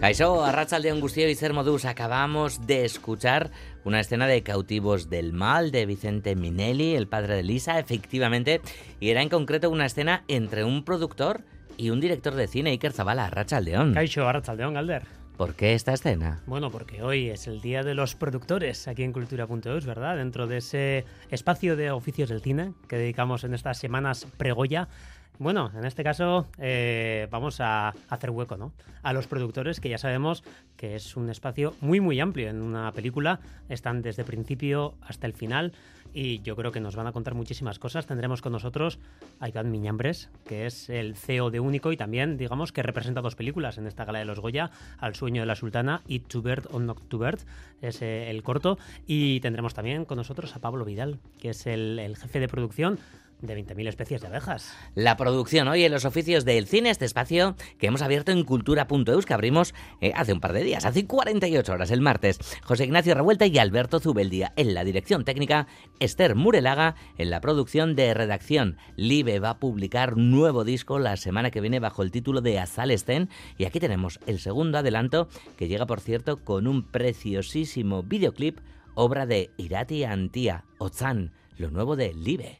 Caixó, Arrachaldeón Gustio y Sermodus, acabamos de escuchar una escena de Cautivos del Mal de Vicente Minelli, el padre de Lisa, efectivamente, y era en concreto una escena entre un productor y un director de cine, Iker Zabala, Arrachaldeón. Caixo, Arrachaldeón, Galder. ¿Por qué esta escena? Bueno, porque hoy es el Día de los Productores aquí en Cultura.eus, ¿verdad? Dentro de ese espacio de oficios del cine que dedicamos en estas semanas pregoya bueno, en este caso eh, vamos a hacer hueco, ¿no? A los productores, que ya sabemos que es un espacio muy, muy amplio en una película. Están desde principio hasta el final y yo creo que nos van a contar muchísimas cosas. Tendremos con nosotros a Iván Miñambres, que es el CEO de Único y también, digamos, que representa dos películas en esta gala de los Goya, Al sueño de la sultana y To Bird or Not to Bird, es eh, el corto. Y tendremos también con nosotros a Pablo Vidal, que es el jefe de producción de 20.000 especies de abejas. La producción hoy en los oficios del cine, este espacio que hemos abierto en cultura.eus, que abrimos eh, hace un par de días, hace 48 horas, el martes. José Ignacio Revuelta y Alberto Zubeldía en la dirección técnica, Esther Murelaga en la producción de redacción. Live va a publicar nuevo disco la semana que viene bajo el título de Azalesten y aquí tenemos el segundo adelanto que llega, por cierto, con un preciosísimo videoclip, obra de Irati Antía, Ozan, lo nuevo de Live.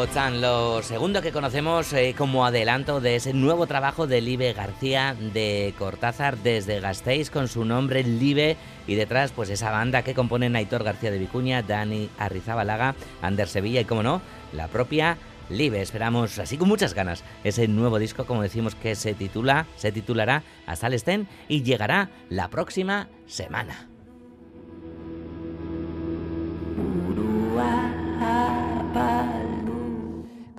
Ozan, lo segundo que conocemos eh, como adelanto de ese nuevo trabajo de Live García de Cortázar desde Gasteiz con su nombre Live y detrás pues esa banda que componen Aitor García de Vicuña, Dani Arrizabalaga, Ander Sevilla y como no, la propia Live. Esperamos así con muchas ganas ese nuevo disco como decimos que se titula, se titulará Hasta el Estén y llegará la próxima semana.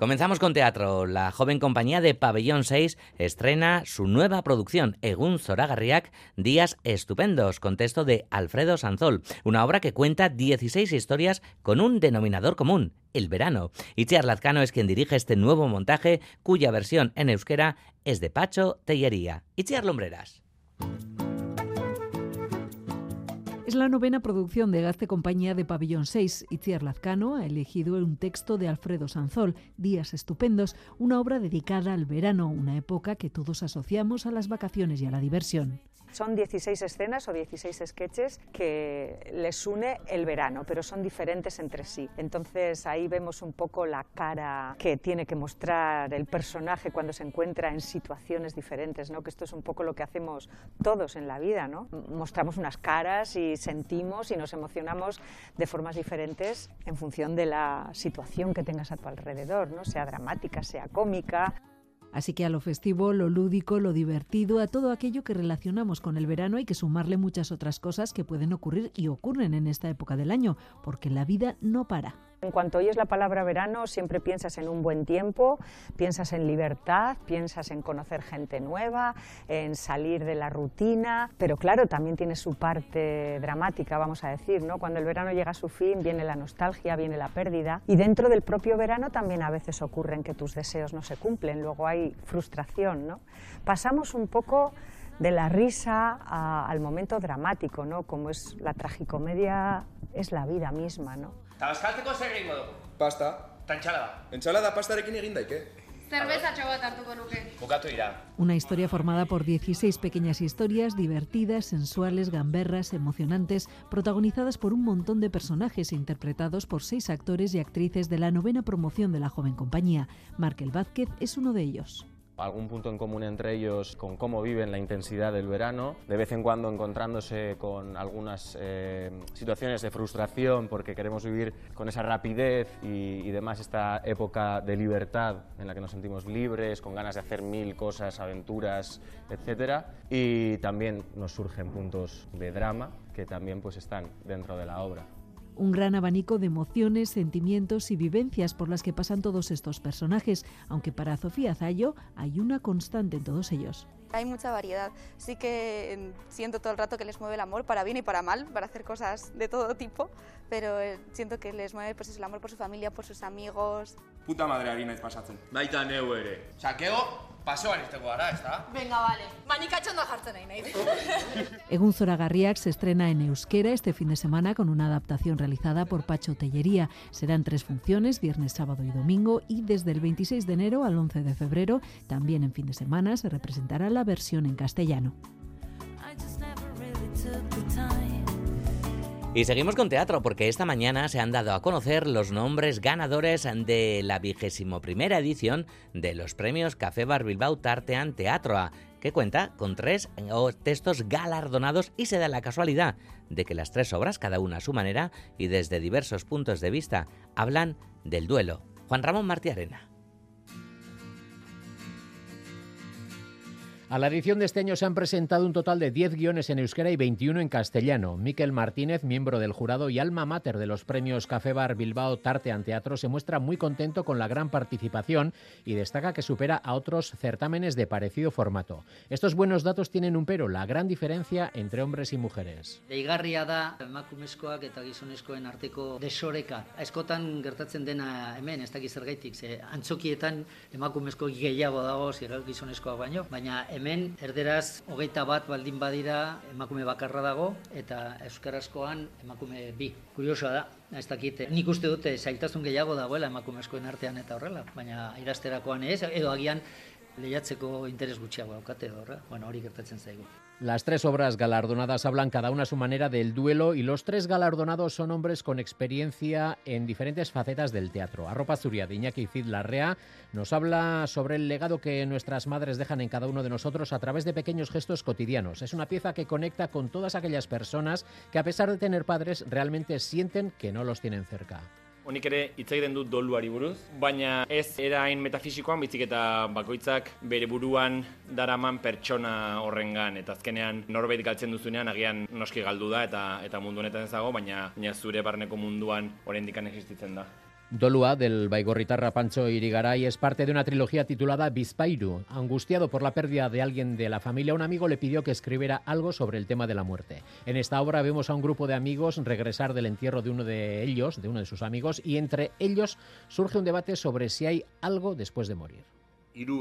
Comenzamos con teatro. La joven compañía de Pabellón 6 estrena su nueva producción, Egun Zoragarriak, Días Estupendos, con texto de Alfredo Sanzol, una obra que cuenta 16 historias con un denominador común, el verano. Itziar Lazcano es quien dirige este nuevo montaje, cuya versión en euskera es de Pacho Tellería. Itziar Lombreras. Es la novena producción de Gazte Compañía de Pabellón 6. Itziar Lazcano ha elegido un texto de Alfredo Sanzol, Días Estupendos, una obra dedicada al verano, una época que todos asociamos a las vacaciones y a la diversión. Son 16 escenas o 16 sketches que les une el verano, pero son diferentes entre sí. Entonces ahí vemos un poco la cara que tiene que mostrar el personaje cuando se encuentra en situaciones diferentes, ¿no? que esto es un poco lo que hacemos todos en la vida. ¿no? Mostramos unas caras y sentimos y nos emocionamos de formas diferentes en función de la situación que tengas a tu alrededor, ¿no? sea dramática, sea cómica. Así que a lo festivo, lo lúdico, lo divertido, a todo aquello que relacionamos con el verano hay que sumarle muchas otras cosas que pueden ocurrir y ocurren en esta época del año, porque la vida no para. En cuanto oyes la palabra verano, siempre piensas en un buen tiempo, piensas en libertad, piensas en conocer gente nueva, en salir de la rutina, pero claro, también tiene su parte dramática, vamos a decir, ¿no? Cuando el verano llega a su fin, viene la nostalgia, viene la pérdida, y dentro del propio verano también a veces ocurren que tus deseos no se cumplen, luego hay frustración, ¿no? Pasamos un poco de la risa al momento dramático, ¿no? Como es la tragicomedia, es la vida misma, ¿no? Tabaskaltzeko zer egingo dugu? Pasta. Ta entsalada. Entsalada pastarekin egin daike. Cervezatxo bat hartuko nuke. Bukatu dira. Una historia formada por 16 pequeñas historias divertidas, sensuales, gamberras, emocionantes, protagonizadas por un montón de personajes e interpretados por seis actores y actrices de la novena promoción de la joven compañía. Markel Vázquez es uno de ellos algún punto en común entre ellos con cómo viven la intensidad del verano, de vez en cuando encontrándose con algunas eh, situaciones de frustración porque queremos vivir con esa rapidez y, demás esta época de libertad en la que nos sentimos libres, con ganas de hacer mil cosas, aventuras, etc. Y también nos surgen puntos de drama que también pues están dentro de la obra un gran abanico de emociones, sentimientos y vivencias por las que pasan todos estos personajes, aunque para Sofía Zayo hay una constante en todos ellos. Hay mucha variedad. Sí que em, siento todo el rato que les mueve el amor, para bien y para mal, para hacer cosas de todo tipo, pero eh, siento que les mueve pues, el amor por su familia, por sus amigos. Puta madre ari naiz pasatzen. Baita neu ere. Sakego, paseoan izteko gara, ez da? Venga, vale. Manikatxondo jartzen nahi nahi. Egun Zoragarriak se estrena en euskera este fin de semana con una adaptación realizada por Pacho Tellería. Serán tres funciones, viernes, sábado y domingo, y desde el 26 de enero al 11 de febrero, también en fin de semana, se representará la versión en castellano. Y seguimos con teatro porque esta mañana se han dado a conocer los nombres ganadores de la vigésimo primera edición de los premios Café Bar Bilbao Tartean Teatroa, que cuenta con tres textos galardonados y se da la casualidad de que las tres obras, cada una a su manera y desde diversos puntos de vista, hablan del duelo. Juan Ramón Martí A la edición de este año se han presentado un total de 10 guiones en euskera y 21 en castellano. Miquel Martínez, miembro del jurado y alma mater de los premios Café Bar Bilbao Tartean Teatro, se muestra muy contento con la gran participación y destaca que supera a otros certámenes de parecido formato. Estos buenos datos tienen un pero, la gran diferencia entre hombres y mujeres. Deigarria da emakumezkoak eta gizonezkoen arteko desoreka. Gertatzen dena hemen, ez dakiz zergaitik, ze antzokietan emakumezko gehiago dago baino, baina erderaz hogeita bat baldin badira emakume bakarra dago eta euskarazkoan emakume bi. Kuriosoa da, ez dakit, nik uste dute zailtasun gehiago dagoela emakumezkoen artean eta horrela, baina irasterakoan ez, edo agian lehiatzeko interes gutxiago daukate horra, bueno, hori gertatzen zaigu. Las tres obras galardonadas hablan cada una a su manera del duelo y los tres galardonados son hombres con experiencia en diferentes facetas del teatro. Arropa Zuria de Iñaki Cid Larrea nos habla sobre el legado que nuestras madres dejan en cada uno de nosotros a través de pequeños gestos cotidianos. Es una pieza que conecta con todas aquellas personas que a pesar de tener padres realmente sienten que no los tienen cerca. Honik ere hitz egiten dut doluari buruz, baina ez erain metafisikoan bizik eta bakoitzak bere buruan daraman pertsona horrengan eta azkenean norbait galtzen duzunean agian noski galdu da eta eta mundu honetan ez dago, baina, baina zure barneko munduan oraindik existitzen da. Dolua del Baigorritarra Pancho Irigaray es parte de una trilogía titulada Bispairu. Angustiado por la pérdida de alguien de la familia, un amigo le pidió que escribiera algo sobre el tema de la muerte. En esta obra vemos a un grupo de amigos regresar del entierro de uno de ellos, de uno de sus amigos, y entre ellos surge un debate sobre si hay algo después de morir.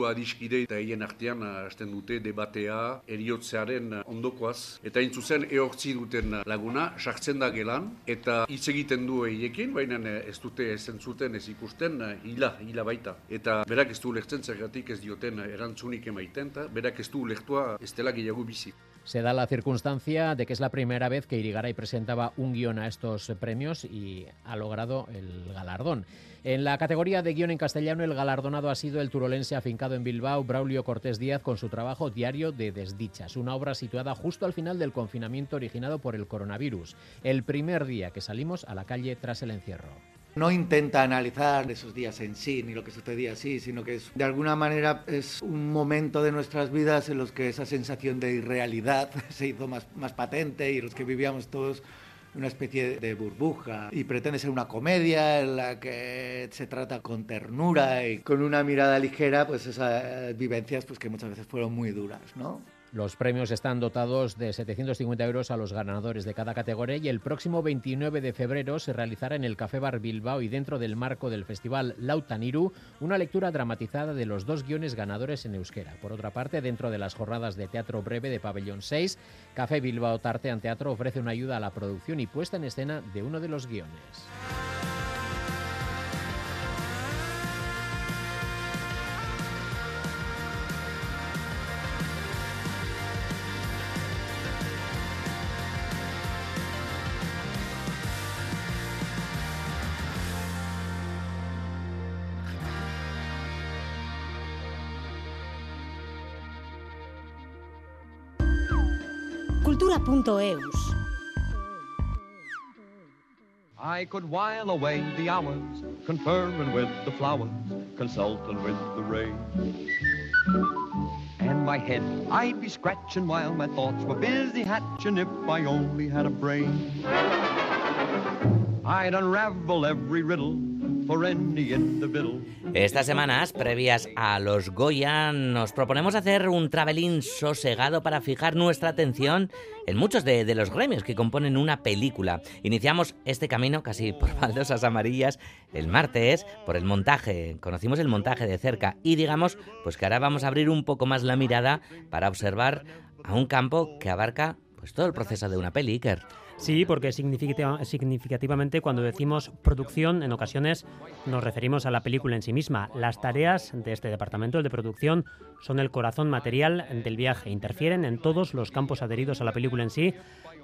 Adiskide eta hien artean hasten dute debatea eriotzearen ondokoaz. Eta hain zuzen eortzi duten laguna sartzen da gelan eta hitz egiten du eiekin, baina ez dute ez ikusten hila, hila baita. Eta berak ez du lehtzen zergatik ez dioten erantzunik emaiten, eta berak ez du lehtua ez dela gehiago bizi. Se da la circunstancia de que es la primera vez que Irigaray presentaba un guion a estos premios y ha logrado el galardón. En la categoría de guion en castellano, el galardonado ha sido el turolense afincado en Bilbao, Braulio Cortés Díaz, con su trabajo Diario de Desdichas, una obra situada justo al final del confinamiento originado por el coronavirus, el primer día que salimos a la calle tras el encierro. No intenta analizar esos días en sí, ni lo que sucedía así, sino que de alguna manera es un momento de nuestras vidas en los que esa sensación de irrealidad se hizo más, más patente y los que vivíamos todos una especie de burbuja y pretende ser una comedia en la que se trata con ternura y con una mirada ligera pues esas vivencias pues que muchas veces fueron muy duras, ¿no? Los premios están dotados de 750 euros a los ganadores de cada categoría y el próximo 29 de febrero se realizará en el Café Bar Bilbao y dentro del marco del festival Lautaniru una lectura dramatizada de los dos guiones ganadores en euskera. Por otra parte, dentro de las jornadas de teatro breve de Pabellón 6, Café Bilbao Tartean Teatro ofrece una ayuda a la producción y puesta en escena de uno de los guiones. cultura.eus. I could while away the hours, conferring with the flowers, consulting with the rain. And my head I'd be scratching while my thoughts were busy hatching if I only had a brain. I'd unravel every riddle Estas semanas previas a los Goya nos proponemos hacer un travelín sosegado para fijar nuestra atención en muchos de, los gremios que componen una película. Iniciamos este camino casi por baldosas amarillas el martes por el montaje. Conocimos el montaje de cerca y digamos pues que ahora vamos a abrir un poco más la mirada para observar a un campo que abarca pues todo el proceso de una peli. Sí, porque significativamente cuando decimos producción, en ocasiones nos referimos a la película en sí misma. Las tareas de este departamento, de producción, son el corazón material del viaje, interfieren en todos los campos adheridos a la película en sí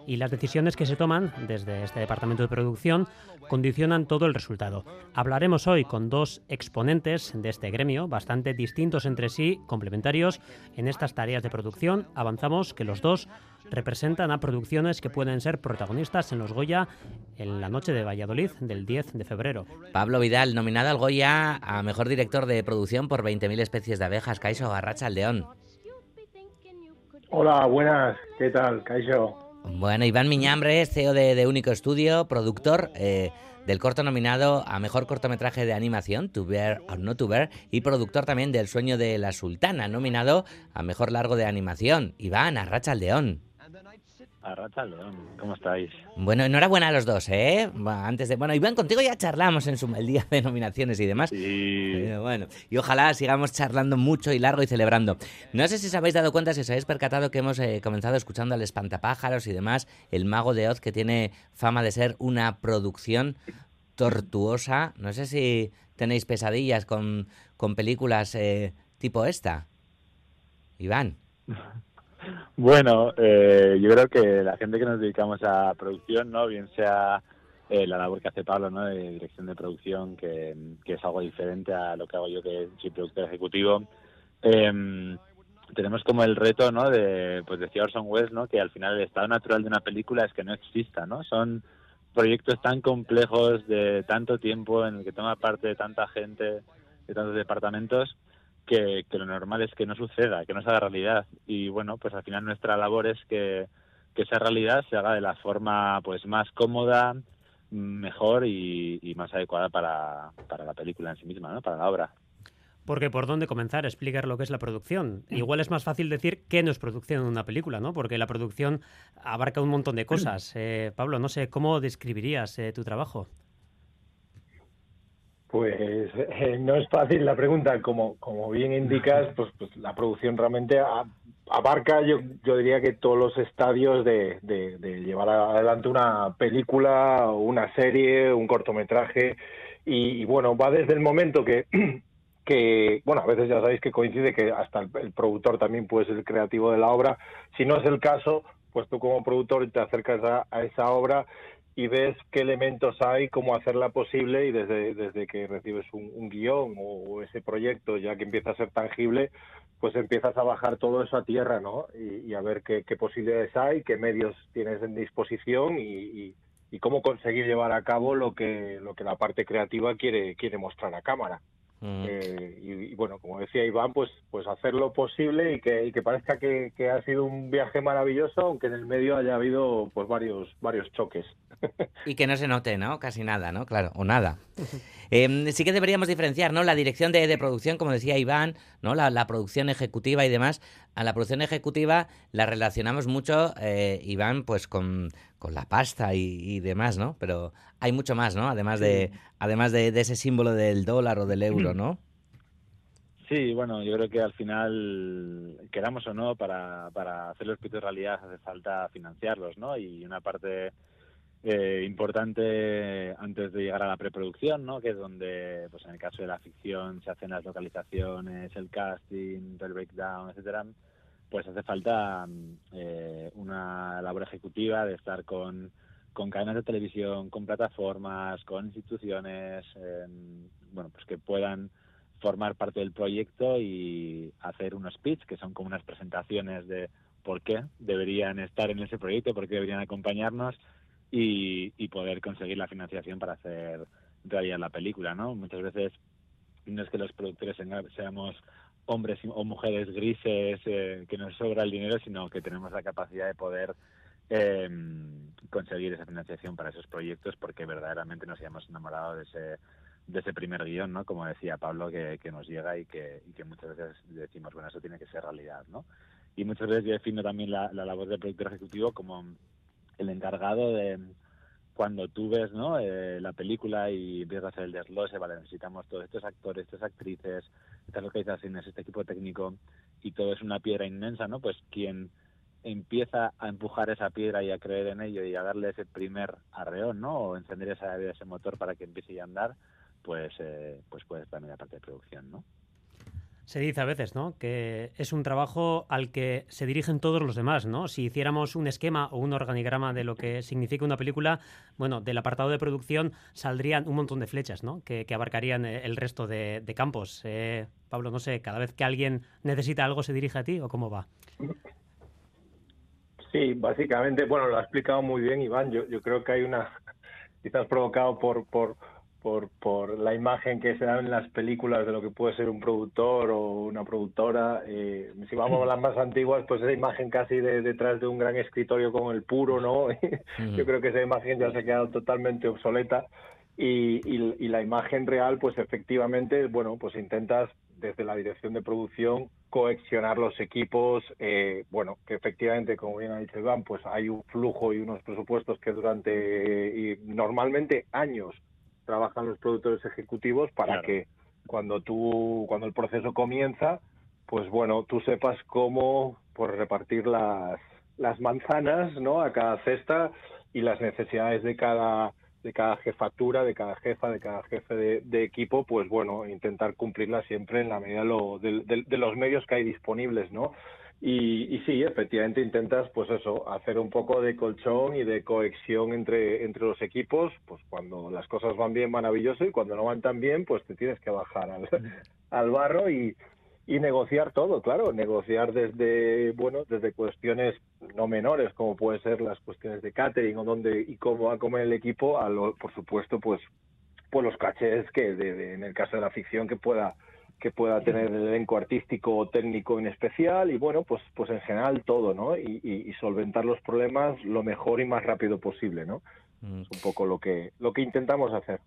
y las decisiones que se toman desde este departamento de producción condicionan todo el resultado. Hablaremos hoy con dos exponentes de este gremio, bastante distintos entre sí, complementarios en estas tareas de producción. Avanzamos que los dos representan a producciones que pueden ser protagonistas en los Goya en la noche de Valladolid del 10 de febrero. Pablo Vidal, nominado al Goya a Mejor Director de Producción por 20.000 especies de abejas, Caixo Garracha León. Hola, buenas, ¿qué tal, Caixo? Bueno, Iván Miñambre, CEO de, Único Estudio, productor eh, del corto nominado a Mejor Cortometraje de Animación, To Bear or Not To Bear, y productor también del Sueño de la Sultana, nominado a Mejor Largo de Animación. Iván, Arracha León. Arracha León, ¿cómo estáis? Bueno, enhorabuena a los dos, ¿eh? Antes de, bueno, Iván, contigo ya charlamos en su el día de nominaciones y demás. Sí. bueno, y ojalá sigamos charlando mucho y largo y celebrando. No sé si os habéis dado cuenta, si os habéis percatado que hemos eh, comenzado escuchando al espantapájaros y demás, el mago de Oz, que tiene fama de ser una producción tortuosa. No sé si tenéis pesadillas con, con películas eh, tipo esta. Iván. Bueno, eh, yo creo que la gente que nos dedicamos a producción, no, bien sea eh, la labor que hace Pablo, ¿no? De dirección de producción, que, es algo diferente a lo que hago yo, que soy productor ejecutivo. Em, tenemos como el reto, ¿no? De, pues decía Orson Welles, ¿no? Que al final el estado natural de una película es que no exista, ¿no? Son proyectos tan complejos de tanto tiempo en el que toma parte de tanta gente, de tantos departamentos, que, lo normal es que no suceda, que no se haga realidad. Y bueno, pues al final nuestra labor es que, esa realidad se haga de la forma pues más cómoda, mejor y, más adecuada para, para, la película en sí misma, ¿no? para la obra. Porque por dónde comenzar a explicar lo que es la producción. Igual es más fácil decir qué no es producción en una película, ¿no? Porque la producción abarca un montón de cosas. Eh, Pablo, no sé, ¿cómo describirías eh, tu trabajo? Pues eh, no es fácil la pregunta, como, como bien indicas, pues, pues la producción realmente a- abarca, yo, yo diría que todos los estadios de, de- de llevar adelante una película, una serie, un cortometraje, y, y bueno, va desde el momento que, que, bueno, a veces ya sabéis que coincide que hasta el, el productor también puede ser el creativo de la obra, si no es el caso, pues tú como productor te acercas a, a esa obra y ves qué elementos hay, cómo hacerla posible y desde, desde que recibes un, un guion o, ese proyecto ya que empieza a ser tangible, pues empiezas a bajar todo eso a tierra, ¿no? Y, a ver qué, qué posibilidades hay, qué medios tienes en disposición y, y- y cómo conseguir llevar a cabo lo que, lo que la parte creativa quiere, quiere mostrar a cámara. Eh, y, y bueno, como decía Iván, pues, pues hacer lo posible y que, y que parezca que, que ha sido un viaje maravilloso, aunque en el medio haya habido pues varios, varios choques. Y que no se note, ¿no? Casi nada, ¿no? Claro, o nada. Eh, sí que deberíamos diferenciar, ¿no? La dirección de, de producción, como decía Iván, ¿no? La, la producción ejecutiva y demás. A la producción ejecutiva la relacionamos mucho, eh, Iván, pues con, con la pasta y, y demás, ¿no? Pero hay mucho más, ¿no? Además de, además de, de ese símbolo del dólar o del euro, ¿no? Sí, bueno, yo creo que al final, queramos o no, para, para hacer los proyectos realidad hace falta financiarlos, ¿no? Y una parte eh, importante antes de llegar a la preproducción, ¿no? Que es donde, pues en el caso de la ficción, se hacen las localizaciones, el casting, el breakdown, etcétera. Pues hace falta eh, una labor ejecutiva de estar con, con cadenas de televisión, con plataformas, con instituciones, em, bueno, pues que puedan formar parte del proyecto y hacer unos pitch, que son como unas presentaciones de por qué deberían estar en ese proyecto, por qué deberían acompañarnos y, y poder conseguir la financiación para hacer realidad la película, ¿no? Muchas veces no es que los productores seamos hombres o mujeres grises eh, que nos sobra el dinero, sino que tenemos la capacidad de poder eh, conseguir esa financiación para esos proyectos porque verdaderamente nos hayamos enamorado de ese primer guion, ¿no? Como decía Pablo, que, nos llega y que, y que muchas veces decimos, bueno, eso tiene que ser realidad, ¿no? Y muchas veces yo defino también la, la labor del productor ejecutivo como el encargado de cuando tú ves ¿no? Eh, la película y empiezas a hacer el desglose, vale, necesitamos todos estos actores, estas actrices, estas localizaciones, este equipo técnico y todo es una piedra inmensa, ¿no? Pues quien empieza a empujar esa piedra y a creer en ello y a darle ese primer arreón, ¿no? O encender esa, ese motor para que empiece a andar, pues, eh, pues puede estar en la parte de producción, ¿no? Se dice a veces, ¿no? Que es un trabajo al que se dirigen todos los demás, ¿no? Si hiciéramos un esquema o un organigrama de lo que significa una película, bueno, del apartado de producción saldrían un montón de flechas, ¿no? Que, que abarcarían eh, el resto de, de campos. Eh, Pablo, no sé, cada vez que alguien necesita algo se dirige a ti o cómo va. Sí, básicamente, bueno, lo ha explicado muy bien Iván. Yo, yo creo que hay una, quizás provocado por, por, por, por la imagen que se da en las películas de lo que puede ser un productor o una productora. Eh, si vamos a las más antiguas, pues esa imagen casi de detrás de un gran escritorio con el puro, ¿no? Yo creo que esa imagen ya se ha quedado totalmente obsoleta. Y, y, y la imagen real, pues efectivamente, bueno, pues intentas desde la dirección de producción coexionar los equipos, eh, bueno, que efectivamente, como bien ha dicho Iván, pues hay un flujo y unos presupuestos que durante y normalmente años trabajan los productores ejecutivos para Claro. que cuando tú, cuando el proceso comienza, pues bueno, tú sepas cómo pues, repartir las, las manzanas, ¿no? A cada cesta y las necesidades de cada de cada jefatura, de cada jefa, de cada jefe de, de equipo, pues bueno, intentar cumplirla siempre en la medida de, lo- de- de- de los medios que hay disponibles, ¿no? Y, y sí, efectivamente intentas, pues eso, hacer un poco de colchón y de cohesión entre, entre los equipos, pues cuando las cosas van bien, maravilloso, y cuando no van tan bien, pues te tienes que bajar al, al barro y, y negociar todo, claro, negociar desde, bueno, desde cuestiones no menores, como pueden ser las cuestiones de catering o dónde y cómo va a comer el equipo, a lo, por supuesto, pues, pues los cachés que de- de- en el caso de la ficción que pueda que pueda tener el elenco artístico o técnico en especial y bueno pues pues en general todo no y, y- y solventar los problemas lo mejor y más rápido posible no es un poco lo que lo que intentamos hacer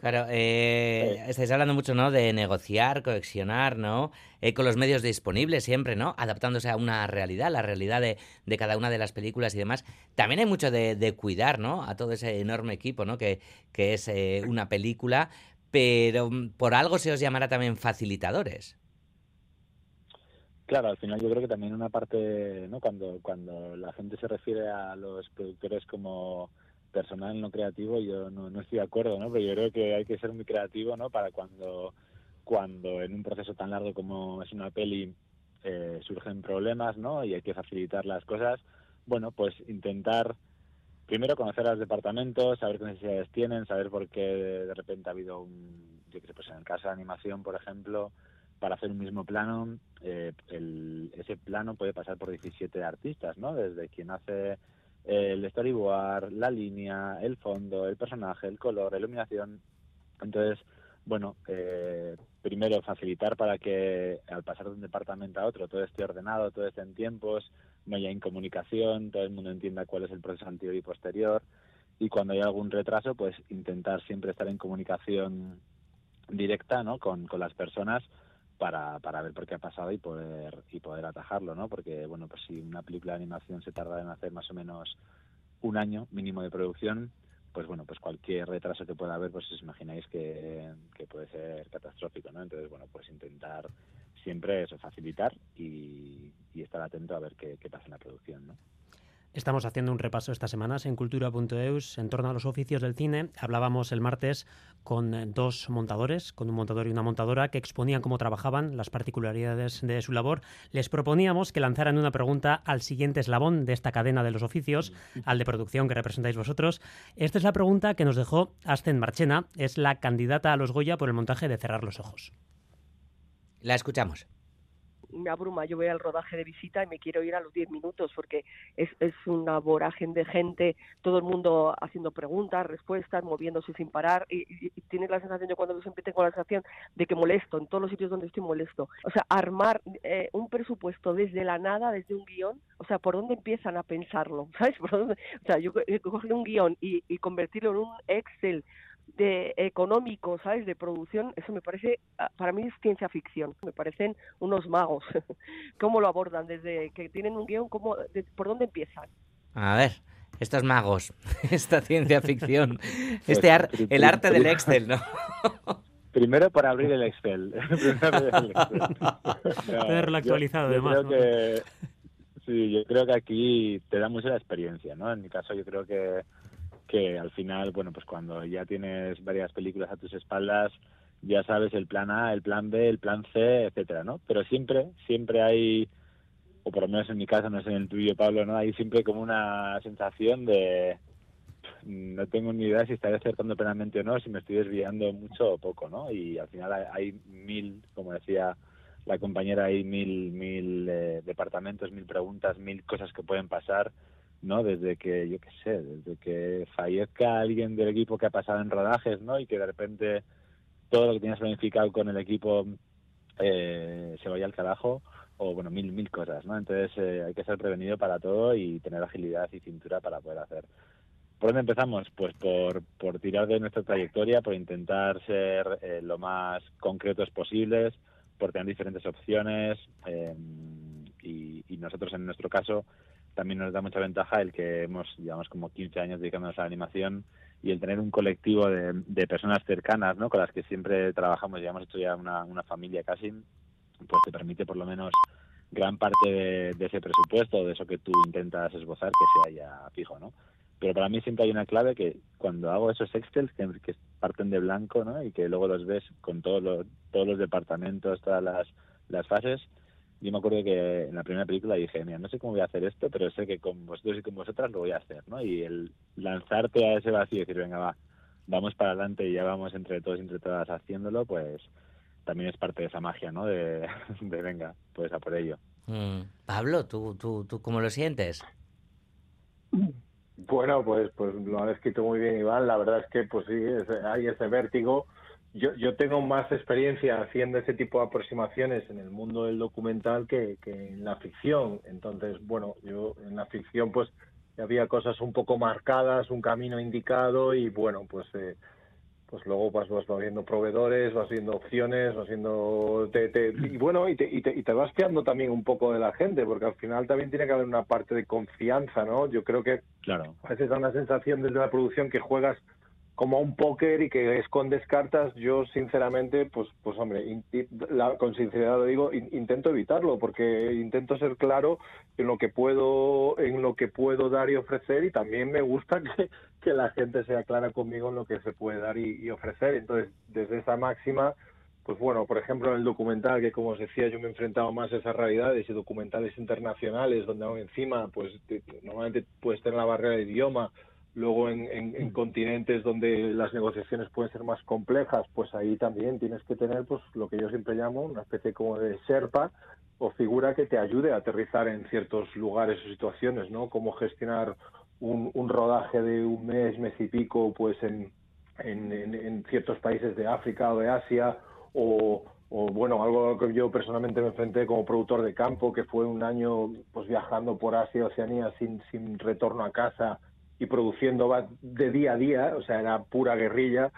Claro, eh, estáis hablando mucho, ¿no? De negociar, coexionar, ¿no? Eh, con los medios disponibles siempre, ¿no? Adaptándose a una realidad, la realidad de, de cada una de las películas y demás. También hay mucho de, de cuidar, ¿no? A todo ese enorme equipo, ¿no? Que, que es eh, una película. pero mm, por algo se os llamará también facilitadores. Claro, al final yo creo que también una parte, ¿no? Cuando, cuando la gente se refiere a los productores como personal no creativo, yo no, no estoy de acuerdo, ¿no? Pero yo creo que hay que ser muy creativo, ¿no? Para cuando, cuando en un proceso tan largo como es una peli eh, surgen problemas, ¿no? Y hay que facilitar las cosas. Bueno, pues intentar primero conocer a los departamentos, saber qué necesidades tienen, saber por qué de repente ha habido un, yo qué sé, pues en el caso de animación, por ejemplo, para hacer un mismo plano, eh, el, ese plano puede pasar por 17 artistas, ¿no? Desde quien hace el storyboard, la línea, el fondo, el personaje, el color, la iluminación. Entonces, bueno, eh, primero facilitar para que al pasar de un departamento a otro todo esté ordenado, todo esté en tiempos, no haya incomunicación, todo el mundo entienda cuál es el proceso anterior y posterior. Y cuando hay algún retraso, pues intentar siempre estar en comunicación directa ¿no? con, con las personas para, para ver por qué ha pasado y poder y poder atajarlo, ¿no? Porque bueno, pues si una película de animación se tarda en hacer más o menos un año mínimo de producción, pues bueno, pues cualquier retraso que pueda haber, pues os imagináis que, puede ser catastrófico, ¿no? Entonces, bueno, pues intentar siempre eso, facilitar y, y estar atento a ver qué, qué pasa en la producción, ¿no? Estamos haciendo un repaso estas semanas en cultura.eus en torno a los oficios del cine. Hablábamos el martes con eh, dos montadores, con un montador y una montadora, que exponían cómo trabajaban, las particularidades de su labor. Les proponíamos que lanzaran una pregunta al siguiente eslabón de esta cadena de los oficios, al de producción que representáis vosotros. Esta es la pregunta que nos dejó Asten Marchena, es la candidata a los Goya por el montaje de Cerrar los Ojos. La escuchamos me abruma, yo voy al rodaje de visita y me quiero ir a los 10 minutos porque es, es una vorágine de gente, todo el mundo haciendo preguntas, respuestas, moviéndose sin parar y, y, tienes la sensación, yo cuando siempre tengo la sensación de que molesto, en todos los sitios donde estoy molesto. O sea, armar eh, un presupuesto desde la nada, desde un guion, o sea, ¿por dónde empiezan a pensarlo? ¿Sabes? ¿Por dónde? O sea, yo coger un guion y, y convertirlo en un Excel de económico, ¿sabes? De producción, eso me parece, ah, para mí es ciencia ficción, me parecen unos magos. ¿Cómo lo abordan? Desde que tienen un guion, ¿cómo, de, ¿por dónde empiezan? A ver, estos magos, esta ciencia ficción, este ar el arte del Excel, ¿no? Primero para abrir el Excel. Tenerlo actualizado, yo, además. Creo que, sí, yo creo que aquí te da mucho la experiencia, ¿no? En mi caso, yo creo que que al final, bueno, pues cuando ya tienes varias películas a tus espaldas, ya sabes el plan A, el plan B, el plan C, etcétera, ¿no? Pero siempre, siempre hay, o por lo menos en mi caso, no sé en el tuyo, Pablo, ¿no? Hay siempre como una sensación de no tengo ni idea si estaré acertando plenamente o no, si me estoy desviando mucho o poco, ¿no? Y al final hay, mil, como decía la compañera, hay mil, mil eh, departamentos, mil preguntas, mil cosas que pueden pasar ¿no? Desde que, yo qué sé, desde que fallezca alguien del equipo que ha pasado en rodajes, ¿no? Y que de repente todo lo que tienes planificado con el equipo eh, se vaya al carajo, o bueno, mil, mil cosas, ¿no? Entonces eh, hay que ser prevenido para todo y tener agilidad y cintura para poder hacer. ¿Por dónde empezamos? Pues por, por tirar de nuestra trayectoria, por intentar ser eh, lo más concretos posibles, por tener diferentes opciones eh, y, y nosotros en nuestro caso también nos da mucha ventaja el que hemos, llevamos como 15 años dedicándonos a la animación y el tener un colectivo de, de personas cercanas, ¿no? Con las que siempre trabajamos, hemos hecho ya una, una familia casi, pues te permite por lo menos gran parte de, de, ese presupuesto, de eso que tú intentas esbozar, que sea ya fijo, ¿no? Pero para mí siempre hay una clave que cuando hago esos Excel que, que parten de blanco, ¿no? Y que luego los ves con todos los, todos los departamentos, todas las, las fases, yo me acuerdo que en la primera película dije, mira, no sé cómo voy a hacer esto, pero sé que con vosotros y con vosotras lo voy a hacer, ¿no? Y el lanzarte a ese vacío y decir, venga, va, vamos para adelante y ya vamos entre todos y entre todas haciéndolo, pues también es parte de esa magia, ¿no? De, de venga, pues a por ello. Mm. Pablo, ¿tú, tú, ¿tú cómo lo sientes? Bueno, pues, pues lo ha escrito muy bien Iván. La verdad es que, pues sí, es, hay ese vértigo yo, yo tengo más experiencia haciendo ese tipo de aproximaciones en el mundo del documental que, que en la ficción. Entonces, bueno, yo en la ficción pues había cosas un poco marcadas, un camino indicado y bueno, pues eh, pues luego vas, vas, viendo proveedores, vas viendo opciones, vas viendo... Te, te, y bueno, y te, y, te, y te vas fiando también un poco de la gente, porque al final también tiene que haber una parte de confianza, ¿no? Yo creo que claro. a veces da una sensación desde la producción que juegas como un póker y que escondes cartas, yo sinceramente, pues, pues hombre, con sinceridad lo digo, in- intento evitarlo porque intento ser claro en lo que puedo, en lo que puedo dar y ofrecer y también me gusta que, que la gente sea clara conmigo en lo que se puede dar y, ofrecer. Entonces, desde esa máxima, pues bueno, por ejemplo, en el documental, que como os decía, yo me he enfrentado más a esas realidades y documentales internacionales, donde aún encima, pues te- normalmente puedes tener la barrera de idioma, luego en, en- en continentes donde las negociaciones pueden ser más complejas, pues ahí también tienes que tener, pues lo que yo siempre llamo una especie como de serpa o figura que te ayude a aterrizar en ciertos lugares o situaciones, ¿no? Cómo gestionar un, un rodaje de un mes, mes y pico, pues en, en, en- ciertos países de África o de Asia, o, o, bueno, algo que yo personalmente me enfrenté como productor de campo, que fue un año pues viajando por Asia, Oceanía, sin, sin retorno a casa y produciendo de día a día, o sea, era pura guerrilla.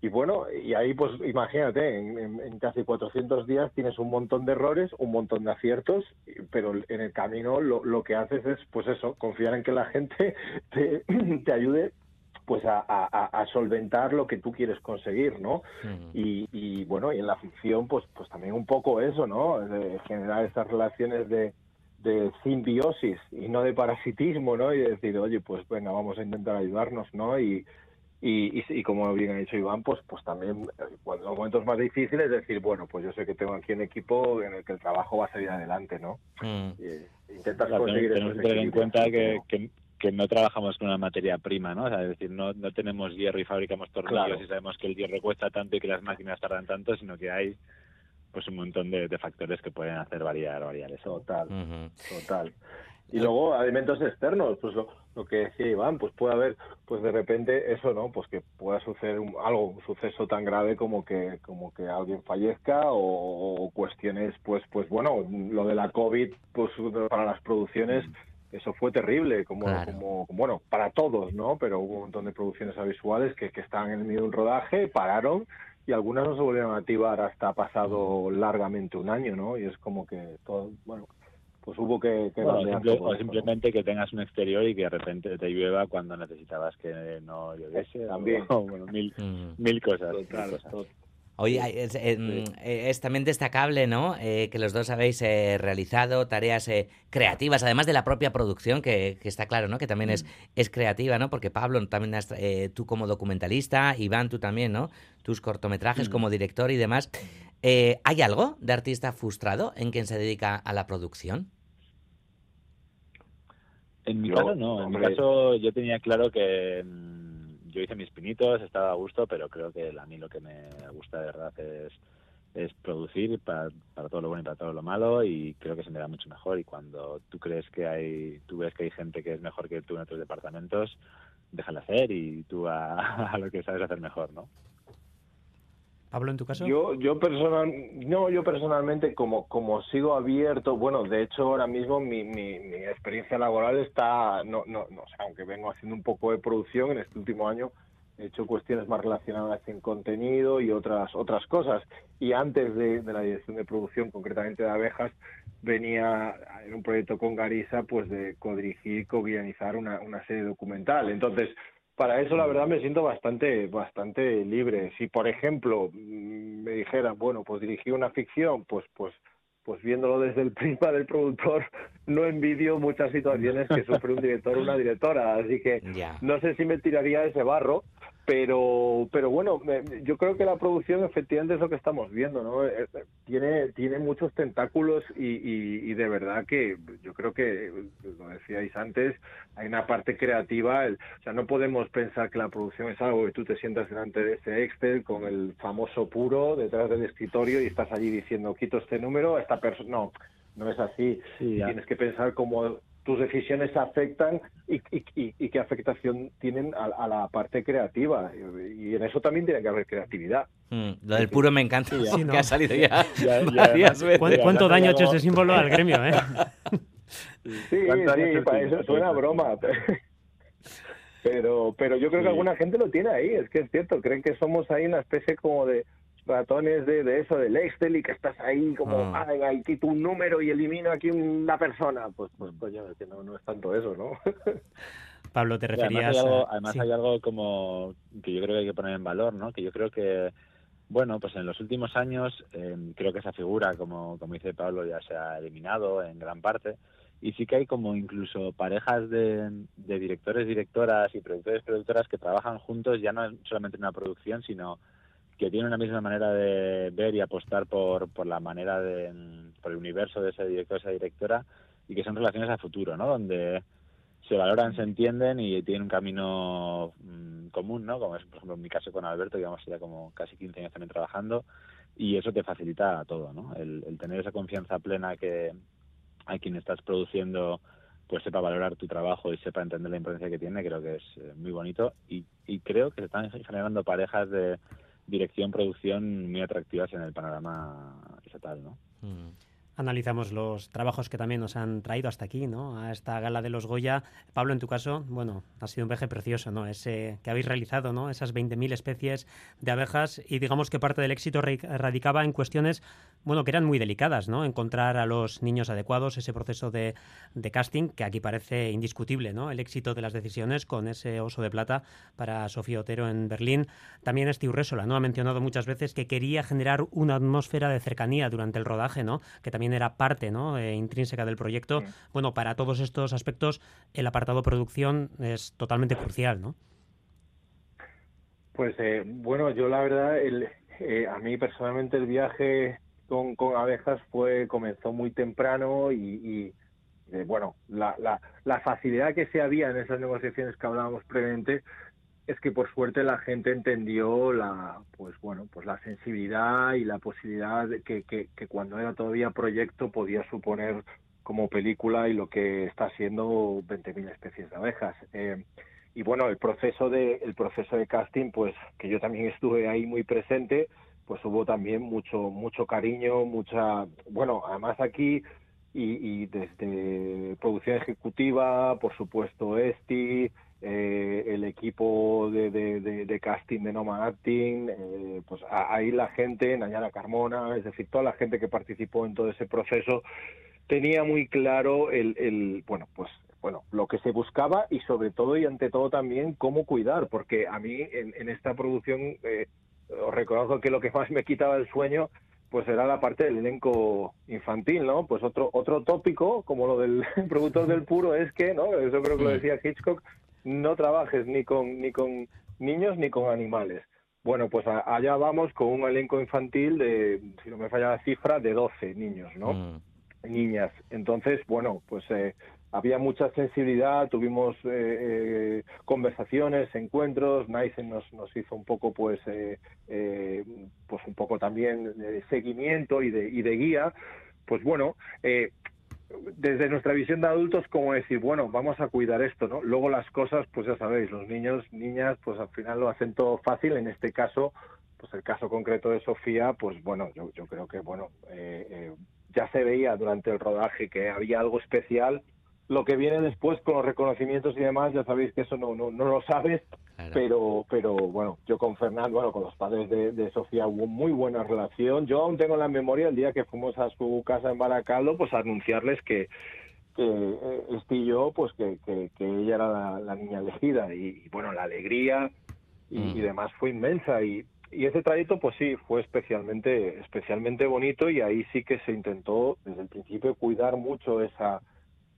Y bueno, y ahí pues imagínate, en, en- en casi 400 días tienes un montón de errores, un montón de aciertos, pero en el camino lo, lo que haces es, pues eso, confiar en que la gente te, te ayude pues a, a- solventar lo que tú quieres conseguir, ¿no? Y, y, bueno, y en la ficción, pues, pues también un poco eso, ¿no? De generar estas relaciones de, de simbiosis y no de parasitismo, ¿no? Y decir, oye, pues venga, vamos a intentar ayudarnos, ¿no? Y, y, y, y como bien ha dicho Iván, pues, pues también eh, cuando los momentos más difíciles decir, bueno, pues yo sé que tengo aquí un equipo en el que el trabajo va a salir adelante, ¿no? Y intentas Claro, conseguir tenemos que tener en cuenta que, ¿no? que, que no trabajamos con una materia prima, ¿no? O sea, es decir, no, no tenemos hierro y fabricamos tornillos Claro. y sabemos que el hierro cuesta tanto y que las máquinas tardan tanto, sino que hay pues un montón de, de factores que pueden hacer variar, variar eso. Total, total. Y luego elementos externos, pues lo, lo que decía Iván, pues puede haber, pues de repente eso, ¿no? Pues que pueda suceder un- algo, un suceso tan grave como que, como que alguien fallezca o, o cuestiones, pues, pues bueno, lo de la COVID, pues para las producciones eso fue terrible, como, Claro. como, bueno, para todos, ¿no? Pero hubo un montón de producciones audiovisuales que, que estaban en el medio de un rodaje, pararon y algunas no se volvieron a activar hasta pasado largamente un año, ¿no? Y es como que todo, bueno, pues hubo que, que Bueno, bandear simple- todo o eso, ¿no? simplemente que tengas un exterior y que de repente te llueva cuando necesitabas que no lloviese. También. o, bueno, mil, mil cosas. mil Total, cosas. Oye, es, eh, mm, eh, es también destacable, ¿no? Eh, que los dos habéis eh, realizado tareas eh, creativas, además de la propia producción, que, que está claro, ¿no? Que también es, es creativa, ¿no? Porque Pablo, también has, eh, tú como documentalista, Iván, tú también, ¿no? Tus cortometrajes como director y demás. Eh, ¿Hay algo de artista frustrado en quien se dedica a la producción? En mi Yo, caso no, en mi caso yo tenía claro que mm, yo hice mis pinitos, estaba a gusto, pero creo que a mí lo que me gusta de verdad es, es producir para, para todo lo bueno y para todo lo malo y creo que se me da mucho mejor y cuando tú crees que hay, tú ves que hay gente que es mejor que tú en otros departamentos, déjala hacer y tú a, a lo que sabes hacer mejor, ¿no? Pablo, en tu caso. Yo, yo personal, no, yo personalmente como, como sigo abierto, bueno, de hecho ahora mismo mi, mi, mi experiencia laboral está, no, no, no, o sea, aunque vengo haciendo un poco de producción en este último año, he hecho cuestiones más relacionadas en contenido y otras, otras cosas. Y antes de, de la dirección de producción, concretamente de abejas, venía en un proyecto con Garisa, pues de codirigir, co-guionizar una, una serie documental. Entonces, para eso la verdad me siento bastante bastante libre. Si por ejemplo mm, me dijeran, bueno, pues dirigir una ficción, pues pues pues viéndolo desde el prisma del productor, no envidio muchas situaciones que sufre un director o una directora, así que no sé si me tiraría ese barro, pero pero bueno, yo creo que la producción efectivamente es lo que estamos viendo, ¿no? Eh, eh, Tiene tiene muchos tentáculos y, y, y de verdad que yo creo que eh, lo decíais antes, hay una parte creativa, el- o sea, no podemos pensar que la producción es algo que tú te sientas delante de ese Excel con el famoso puro detrás del escritorio y estás allí diciendo quito este número, esta persona, no, no es así. Tienes que pensar cómo tus decisiones afectan y, y, y- y qué afectación tienen a, a la parte creativa. Y, y en eso también tiene que haber creatividad. Mm, lo del puro me encanta, Sí, ¿no? ha salido ya, Ya- ya, varias además, veces. ¿Cuánto, cuánto daño ha hecho ese símbolo al gremio, eh? Sí, ¿Cuánto años sí, para eso suena a broma. Pero, pero yo creo que alguna gente lo tiene ahí, es que es cierto, creen que somos ahí una especie como de ratones de, de eso, del Excel y que estás ahí como, ah, venga, y quito un número y elimino aquí una persona. Pues, pues coño, es que no, no es tanto eso, ¿no? Pablo, te además referías hay algo, a... además sí. hay algo como que yo creo que hay que poner en valor, ¿no? Que yo creo que, bueno, pues en los últimos años eh, creo que esa figura, como, como dice Pablo, ya se ha eliminado en gran parte. Y sí que hay como incluso parejas de, de directores, directoras y productores, productoras que trabajan juntos ya no solamente en una producción, sino que tienen una misma manera de ver y apostar por, por la manera de, por el universo de ese director, esa directora, y que son relaciones a futuro, ¿no? Donde se valoran, se entienden y tienen un camino mm, común, ¿no? Como es, por ejemplo, en mi caso con Alberto, que llevamos ya como casi 15 años también trabajando, y eso te facilita todo, ¿no? El, el tener esa confianza plena que a quien estás produciendo pues sepa valorar tu trabajo y sepa entender la importancia que tiene, creo que es eh, muy bonito y, y creo que se están generando parejas de dirección, producción muy atractivas en el panorama estatal, ¿no? Analizamos los trabajos que también nos han traído hasta aquí, ¿no? A esta gala de los Goya. Pablo, en tu caso, bueno, ha sido un viaje precioso, ¿no? Ese que habéis realizado, ¿no? Esas 20.000 especies de abejas y digamos que parte del éxito ra- radicaba en cuestiones, bueno, que eran muy delicadas, ¿no? Encontrar a los niños adecuados, ese proceso de, de casting que aquí parece indiscutible, ¿no? El éxito de las decisiones con ese oso de plata para Sofía Otero en Berlín. También Steve Resola, ¿no? Ha mencionado muchas veces que quería generar una atmósfera de cercanía durante el rodaje, ¿no? Que también era parte, ¿no? eh, intrínseca del proyecto. Bueno, para todos estos aspectos, el apartado producción es totalmente crucial, ¿no? Pues eh, bueno, yo la verdad, el, eh, a mí personalmente el viaje con, con abejas fue comenzó muy temprano y, y, eh, bueno, la, la, la facilidad que se había en esas negociaciones que hablábamos previamente es que por suerte la gente entendió la pues bueno pues la sensibilidad y la posibilidad que, que, que cuando era todavía proyecto podía suponer como película y lo que está siendo 20.000 especies de abejas. Eh, y bueno, el proceso de el proceso de casting, pues que yo también estuve ahí muy presente, pues hubo también mucho mucho cariño, mucha bueno, además aquí y, y desde producción ejecutiva, por supuesto Esti, eh, el equipo de, de, de, de casting de Noma Acting, eh, pues ahí la gente, Nayara Carmona, es decir, toda la gente que participó en todo ese proceso tenía muy claro el, el bueno, pues bueno, lo que se buscaba y sobre todo y ante todo también cómo cuidar, porque a mí en, en esta producción eh, os reconozco que lo que más me quitaba el sueño pues era la parte del elenco infantil, ¿no? Pues otro otro tópico, como lo del productor del puro, es que, ¿no? Eso creo que lo decía Hitchcock, no trabajes ni con ni con niños ni con animales. Bueno, pues a- allá vamos con un elenco infantil de, si no me falla la cifra, de 12 niños, ¿no? niñas. Entonces, bueno, pues eh, había mucha sensibilidad, tuvimos eh, eh, conversaciones, encuentros, Naisen nos, nos hizo un poco, pues, eh, eh, pues un poco también de seguimiento y de, y de guía. Pues bueno, eh, desde nuestra visión de adultos, como decir, bueno, vamos a cuidar esto, ¿no? Luego las cosas, pues ya sabéis, los niños, niñas, pues al final lo hacen todo fácil. En este caso, pues el caso concreto de Sofía, pues bueno, yo, yo creo que, bueno, eh, eh, ya se veía durante el rodaje que había algo especial. Lo que viene después con los reconocimientos y demás, ya sabéis que eso no, no, no lo sabes, pero, pero bueno, yo con Fernando, bueno, con los padres de, de Sofía hubo muy buena relación. Yo aún tengo en la memoria el día que fuimos a su casa en Baracaldo, pues a anunciarles que, que eh, este y yo, pues que, que, que ella era la, la niña elegida. Y, y, bueno, la alegría y, y demás fue inmensa. Y, y ese trayecto pues sí fue especialmente especialmente bonito y ahí sí que se intentó desde el principio cuidar mucho esa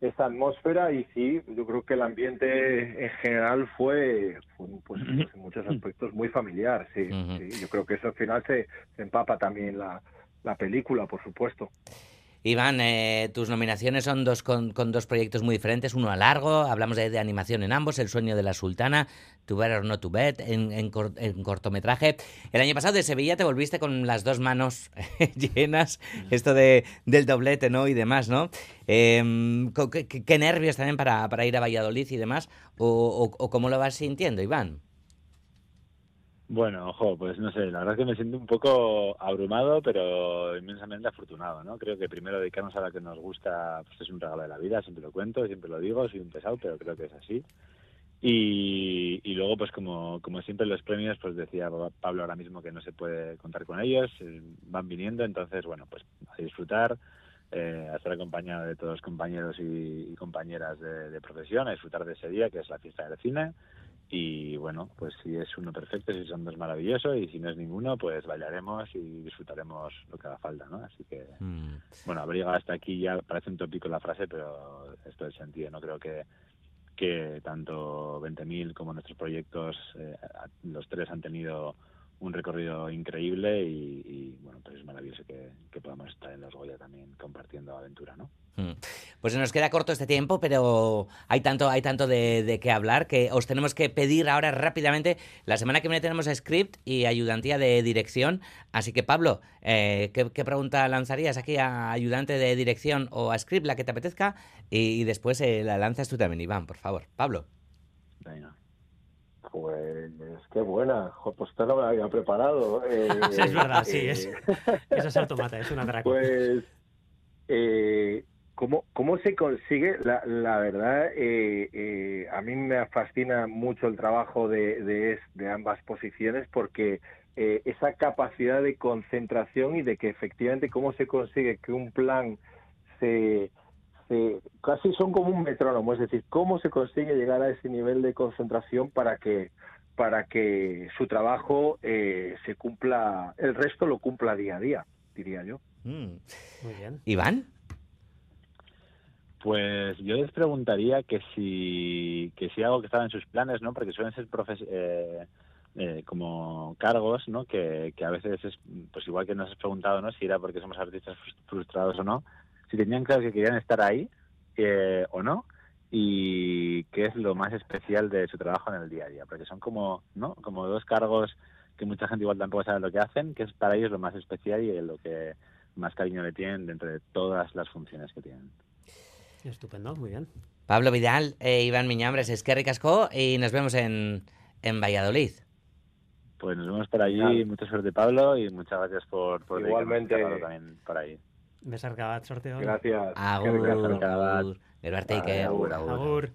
esa atmósfera y sí yo creo que el ambiente en general fue, fue, pues, en muchos aspectos muy familiar sí, sí. yo creo que eso al final se, se empapa también la, la película por supuesto Iván, eh, tus nominaciones son dos con, dos proyectos muy diferentes, uno a largo, hablamos de, de, animación en ambos, El sueño de la sultana, To Better or Not To Bet, en, cor, en, cortometraje. El año pasado de Sevilla te volviste con las dos manos llenas, esto de, del doblete ¿no? y demás, ¿no? Eh, ¿qué, nervios también para, para, ir a Valladolid y demás? ¿O, o, o cómo lo vas sintiendo, Iván? Bueno, ojo, pues no sé, la verdad es que me siento un poco abrumado, pero inmensamente afortunado, ¿no? Creo que primero dedicarnos a la que nos gusta, pues es un regalo de la vida, siempre lo cuento, siempre lo digo, soy un pesado, pero creo que es así. Y, y luego, pues como, como siempre los premios, pues decía Pablo ahora mismo que no se puede contar con ellos, eh, van viniendo, entonces, bueno, pues a disfrutar, eh, a estar acompañado de todos los compañeros y, y compañeras de, de profesión, a disfrutar de ese día que es la fiesta del cine. Y bueno, pues si es uno perfecto, si son dos maravilloso, y si no es ninguno, pues bailaremos y disfrutaremos lo que haga falta, ¿no? Así que, Mm. bueno, haber llegado hasta aquí ya parece un tópico la frase, pero esto es el sentido, ¿no? Creo que, que tanto 20.000 como nuestros proyectos, eh, los tres han tenido un recorrido increíble y, y, bueno, pues es maravilloso que, que podamos estar en los Goya también compartiendo aventura, ¿no? Mm. Pues nos queda corto este tiempo, pero hay tanto, hay tanto de, de qué hablar que os tenemos que pedir ahora rápidamente. La semana que viene tenemos script y ayudantía de dirección. Así que, Pablo, eh, ¿qué, qué pregunta lanzarías aquí a ayudante de dirección o a script, la que te apetezca? Y, y después eh, la lanzas tú también, Iván, por favor. Pablo. Venga. Pues qué buena, pues esto no me lo había preparado. Eh, Sí, es verdad, sí, eh, es, eso es automata, es un atraco. Pues, eh, ¿cómo, ¿cómo se consigue? La, la verdad, eh, eh, a mí me fascina mucho el trabajo de, de, de ambas posiciones porque eh, esa capacidad de concentración y de que efectivamente cómo se consigue que un plan se, se casi son como un metrónomo, es decir, cómo se consigue llegar a ese nivel de concentración para que para que su trabajo eh, se cumpla, el resto lo cumpla día a día, diría yo. Muy bien. ¿Iván? Pues yo les preguntaría que si, que si algo que estaba en sus planes, ¿no? Porque suelen ser profes, eh, eh, como cargos, ¿no? Que, que a veces es, pues igual que nos has preguntado, ¿no? Si era porque somos artistas frus- frustrados o no. Si tenían claro que querían estar ahí eh, o no y qué es lo más especial de su trabajo en el día a día, porque son como, ¿no? Como dos cargos que mucha gente igual tampoco sabe lo que hacen, que es para ellos lo más especial y lo que más cariño le tienen dentro de todas las funciones que tienen. Estupendo, muy bien. Pablo Vidal e Iván Miñambres, es que ricasco y nos vemos en, en Valladolid. Pues nos vemos por allí, mucha suerte Pablo y muchas gracias por, por Igualmente. este rato también por ahí. Besarkabat, sorteo. Gracias. Agur, Eskerrik asko. agur. Gero arte, Iker. Agur, agur. Agur.